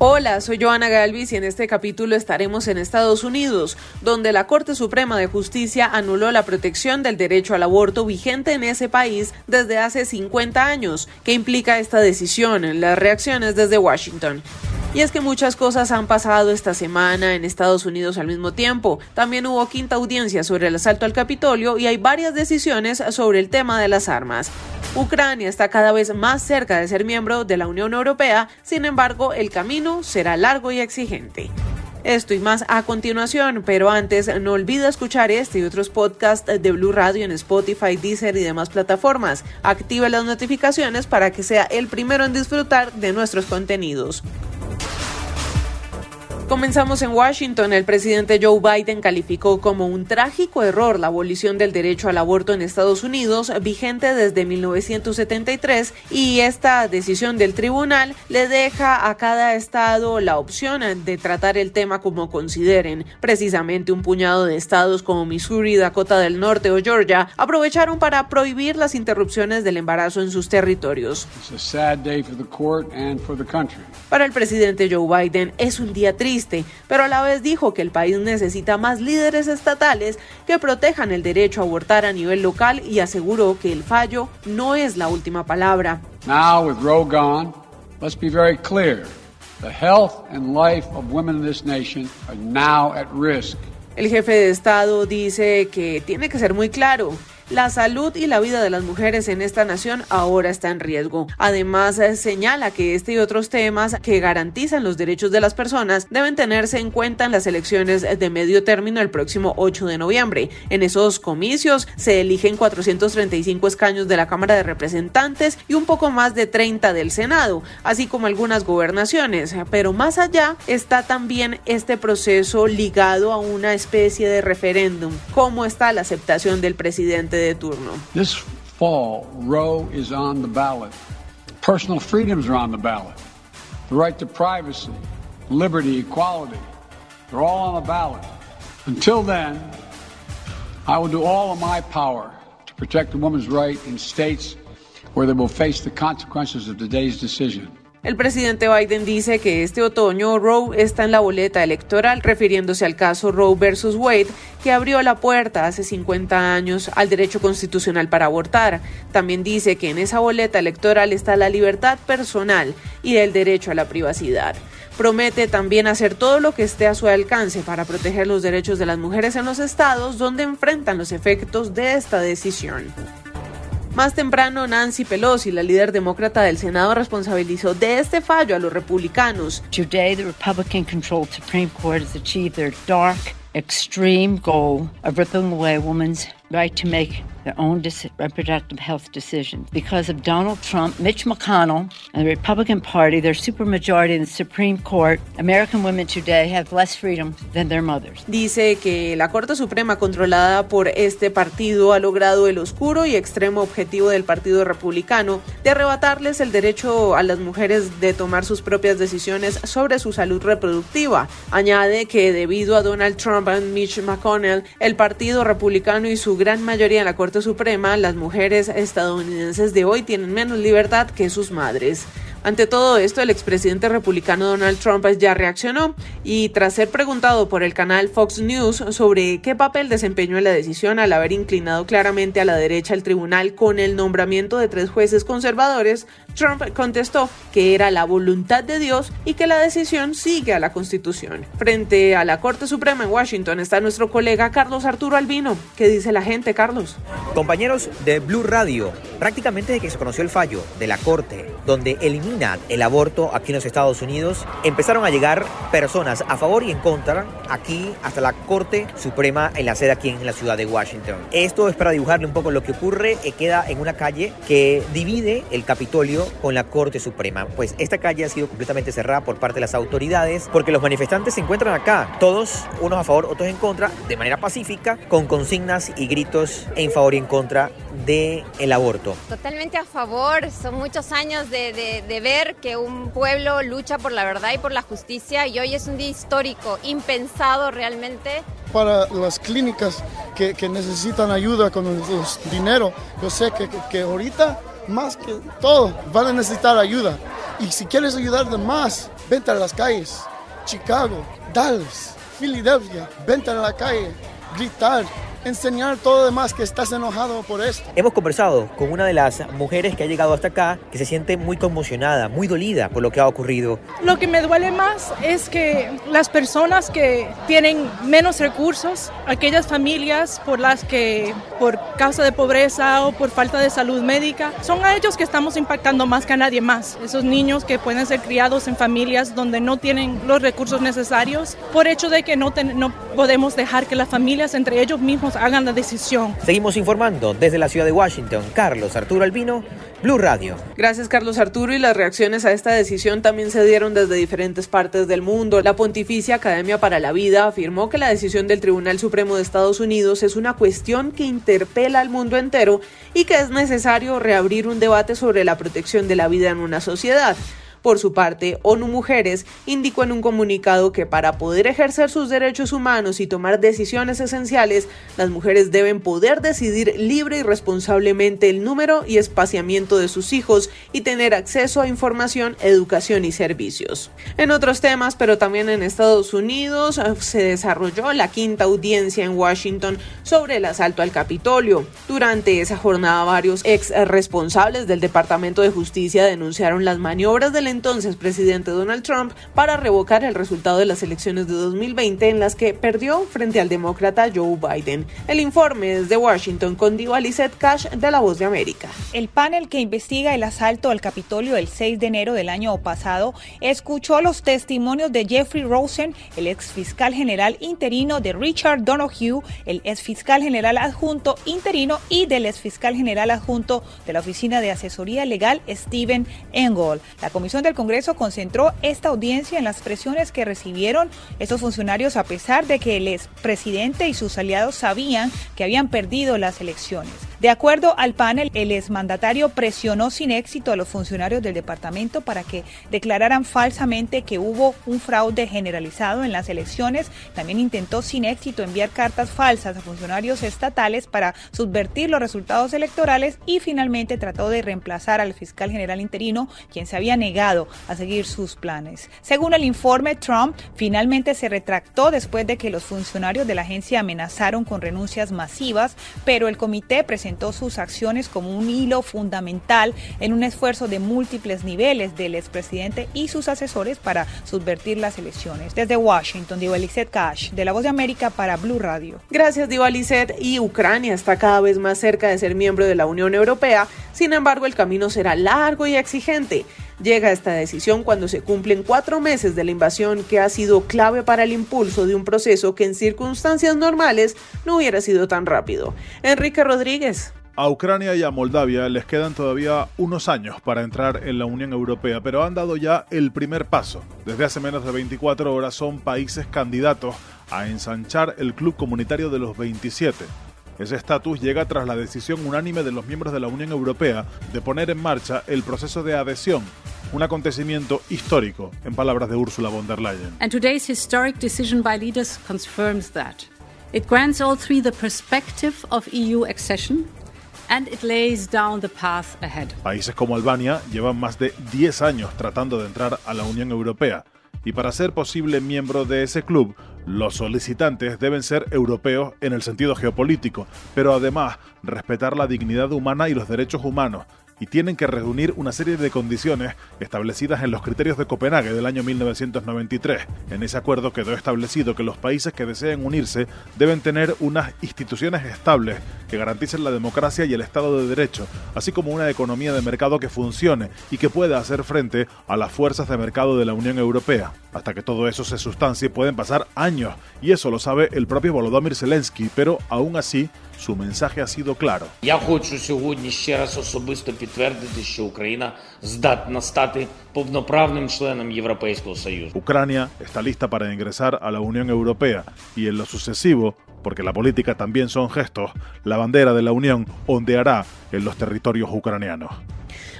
Hola, soy Joana Galvis y en este capítulo estaremos en Estados Unidos, donde la Corte Suprema de Justicia anuló la protección del derecho al aborto vigente en ese país desde hace 50 años. ¿Qué implica esta decisión? Las reacciones desde Washington. Y es que muchas cosas han pasado esta semana en Estados Unidos al mismo tiempo. También hubo quinta audiencia sobre el asalto al Capitolio y hay varias decisiones sobre el tema de las armas. Ucrania está cada vez más cerca de ser miembro de la Unión Europea, sin embargo el camino será largo y exigente. Esto y más a continuación, pero antes no olvide escuchar este y otros podcasts de Blue Radio en Spotify, Deezer y demás plataformas. Active las notificaciones para que sea el primero en disfrutar de nuestros contenidos. Comenzamos en Washington. El presidente Joe Biden calificó como un trágico error la abolición del derecho al aborto en Estados Unidos, vigente desde 1973, y esta decisión del tribunal le deja a cada estado la opción de tratar el tema como consideren. Precisamente un puñado de estados como Missouri, Dakota del Norte o Georgia aprovecharon para prohibir las interrupciones del embarazo en sus territorios. Para el presidente Joe Biden es un día triste pero a la vez dijo que el país necesita más líderes estatales que protejan el derecho a abortar a nivel local y aseguró que el fallo no es la última palabra. Now with Roe gone, let's be very clear. The health and life of women in this nation are now at risk. El jefe de Estado dice que tiene que ser muy claro. La salud y la vida de las mujeres en esta nación ahora está en riesgo. Además, eh, señala que este y otros temas que garantizan los derechos de las personas deben tenerse en cuenta en las elecciones de medio término el próximo 8 de noviembre. En esos comicios se eligen 435 escaños de la Cámara de Representantes y un poco más de 30 del Senado, así como algunas gobernaciones. Pero más allá está también este proceso ligado a una especie de referéndum. ¿Cómo está la aceptación del presidente de turno. This fall, Roe is on the ballot. Personal freedoms are on the ballot. The right to privacy, liberty, equality, they're all on the ballot. Until then, I will do all of my power to protect the woman's right in states where they will face the consequences of today's decision. El presidente Biden dice que este otoño Roe está en la boleta electoral, refiriéndose al caso Roe versus Wade, que abrió la puerta hace 50 años al derecho constitucional para abortar. También dice que en esa boleta electoral está la libertad personal y el derecho a la privacidad. Promete también hacer todo lo que esté a su alcance para proteger los derechos de las mujeres en los estados donde enfrentan los efectos de esta decisión. Más temprano, Nancy Pelosi, la líder demócrata del Senado, responsabilizó de este fallo a los republicanos. Today, the Republican-controlled Supreme Court has achieved their dark, extreme goal of ripping away a woman's right to make their own reproductive health decisions. Because of Donald Trump, Mitch McConnell, and the Republican Party, their supermajority in the Supreme Court, American women today have less freedom than their mothers. Dice que la Corte Suprema controlada por este partido ha logrado el oscuro y extremo objetivo del Partido Republicano de arrebatarles el derecho a las mujeres de tomar sus propias decisiones sobre su salud reproductiva. Añade que debido a Donald Trump y Mitch McConnell, el Partido Republicano y su gran mayoría en la Corte Suprema, las mujeres estadounidenses de hoy tienen menos libertad que sus madres. Ante todo esto, el expresidente republicano Donald Trump ya reaccionó y tras ser preguntado por el canal Fox News sobre qué papel desempeñó en la decisión al haber inclinado claramente a la derecha el tribunal con el nombramiento de tres jueces conservadores, Trump contestó que era la voluntad de Dios y que la decisión sigue a la Constitución. Frente a la Corte Suprema en Washington está nuestro colega Carlos Arturo Albino. ¿Qué dice la gente, Carlos? Compañeros de Blue Radio, prácticamente desde que se conoció el fallo de la Corte, donde el aborto aquí en los Estados Unidos, empezaron a llegar personas a favor y en contra aquí hasta la Corte Suprema en la sede aquí en la ciudad de Washington. Esto es para dibujarle un poco lo que ocurre, eh, queda en una calle que divide el Capitolio con la Corte Suprema. Pues esta calle ha sido completamente cerrada por parte de las autoridades porque los manifestantes se encuentran acá, todos unos a favor, otros en contra, de manera pacífica, con consignas y gritos en favor y en contra del el aborto. Totalmente a favor, son muchos años de, de, ver que un pueblo lucha por la verdad y por la justicia y hoy es un día histórico, impensado realmente. Para las clínicas que, que necesitan ayuda con el dinero, yo sé que, que ahorita más que todo van a necesitar ayuda Y si quieres ayudar a más, vente a las calles. Chicago, Dallas, Filadelfia, vente a la calle, gritar, enseñar todo lo demás que estás enojado por esto. Hemos conversado con una de las mujeres que ha llegado hasta acá, que se siente muy conmocionada, muy dolida por lo que ha ocurrido. Lo que me duele más es que las personas que tienen menos recursos, aquellas familias por las que por causa de pobreza o por falta de salud médica, son a ellos que estamos impactando más que a nadie más. Esos niños que pueden ser criados en familias donde no tienen los recursos necesarios, por hecho de que no, no podemos dejar que las familias entre ellos mismos hagan la decisión. Seguimos informando desde la ciudad de Washington. Carlos Arturo Albino, Blue Radio. Gracias Carlos Arturo y las reacciones a esta decisión también se dieron desde diferentes partes del mundo. La Pontificia Academia para la Vida afirmó que la decisión del Tribunal Supremo de Estados Unidos es una cuestión que interpela al mundo entero y que es necesario reabrir un debate sobre la protección de la vida en una sociedad. Por su parte, ONU Mujeres indicó en un comunicado que para poder ejercer sus derechos humanos y tomar decisiones esenciales, las mujeres deben poder decidir libre y responsablemente el número y espaciamiento de sus hijos y tener acceso a información, educación y servicios. En otros temas, pero también en Estados Unidos, eh, se desarrolló la quinta audiencia en Washington sobre el asalto al Capitolio. Durante esa jornada, varios ex responsables del Departamento de Justicia denunciaron las maniobras del entonces presidente Donald Trump para revocar el resultado de las elecciones de 2020 en las que perdió frente al demócrata Joe Biden. El informe es de Washington con Diva Lizette Cash de La Voz de América. El panel que investiga el asalto al Capitolio el 6 de enero del año pasado escuchó los testimonios de Jeffrey Rosen, el ex fiscal general interino, de Richard Donoghue, el ex fiscal general adjunto interino y del ex fiscal general adjunto de la Oficina de Asesoría Legal, Stephen Engel. La Comisión del Congreso concentró esta audiencia en las presiones que recibieron estos funcionarios a pesar de que el expresidente y sus aliados sabían que habían perdido las elecciones. De acuerdo al panel, el exmandatario presionó sin éxito a los funcionarios del departamento para que declararan falsamente que hubo un fraude generalizado en las elecciones. También intentó sin éxito enviar cartas falsas a funcionarios estatales para subvertir los resultados electorales y finalmente trató de reemplazar al fiscal general interino, quien se había negado a seguir sus planes. Según el informe, Trump finalmente se retractó después de que los funcionarios de la agencia amenazaron con renuncias masivas, pero el comité presentó presentó sus acciones como un hilo fundamental en un esfuerzo de múltiples niveles del expresidente y sus asesores para subvertir las elecciones. Desde Washington, Diva Cash, de La Voz de América para Blue Radio. Gracias, Diva Y Ucrania está cada vez más cerca de ser miembro de la Unión Europea. Sin embargo, el camino será largo y exigente. Llega esta decisión cuando se cumplen cuatro meses de la invasión que ha sido clave para el impulso de un proceso que en circunstancias normales no hubiera sido tan rápido. Enrique Rodríguez. A Ucrania y a Moldavia les quedan todavía unos años para entrar en la Unión Europea, pero han dado ya el primer paso. Desde hace menos de 24 horas son países candidatos a ensanchar el club comunitario de los 27. Ese estatus llega tras la decisión unánime de los miembros de la Unión Europea de poner en marcha el proceso de adhesión, un acontecimiento histórico, en palabras de Ursula von der Leyen. And today's historic decision by leaders confirms that. It grants all three the perspective of EU accession and it lays down the path ahead. Países como Albania llevan más de 10 años tratando de entrar a la Unión Europea y para ser posible miembro de ese club, los solicitantes deben ser europeos en el sentido geopolítico, pero además respetar la dignidad humana y los derechos humanos, y tienen que reunir una serie de condiciones establecidas en los criterios de Copenhague del año 1993. En ese acuerdo quedó establecido que los países que deseen unirse deben tener unas instituciones estables que garanticen la democracia y el Estado de Derecho, así como una economía de mercado que funcione y que pueda hacer frente a las fuerzas de mercado de la Unión Europea. Hasta que todo eso se sustancie pueden pasar años, y eso lo sabe el propio Volodymyr Zelensky, pero aún así su mensaje ha sido claro. Ucrania está lista para ingresar a la Unión Europea y en lo sucesivo, porque la política también son gestos, la bandera de la Unión ondeará en los territorios ucranianos.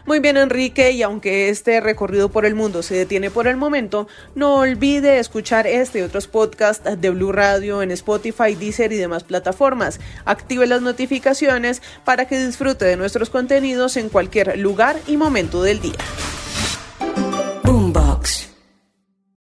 Muy bien, Enrique, y aunque este recorrido por el mundo se detiene por el momento, no olvide escuchar este y otros podcasts de Blue Radio en Spotify, Deezer y demás plataformas. Active las notificaciones para que disfrute de nuestros contenidos en cualquier lugar y momento del día.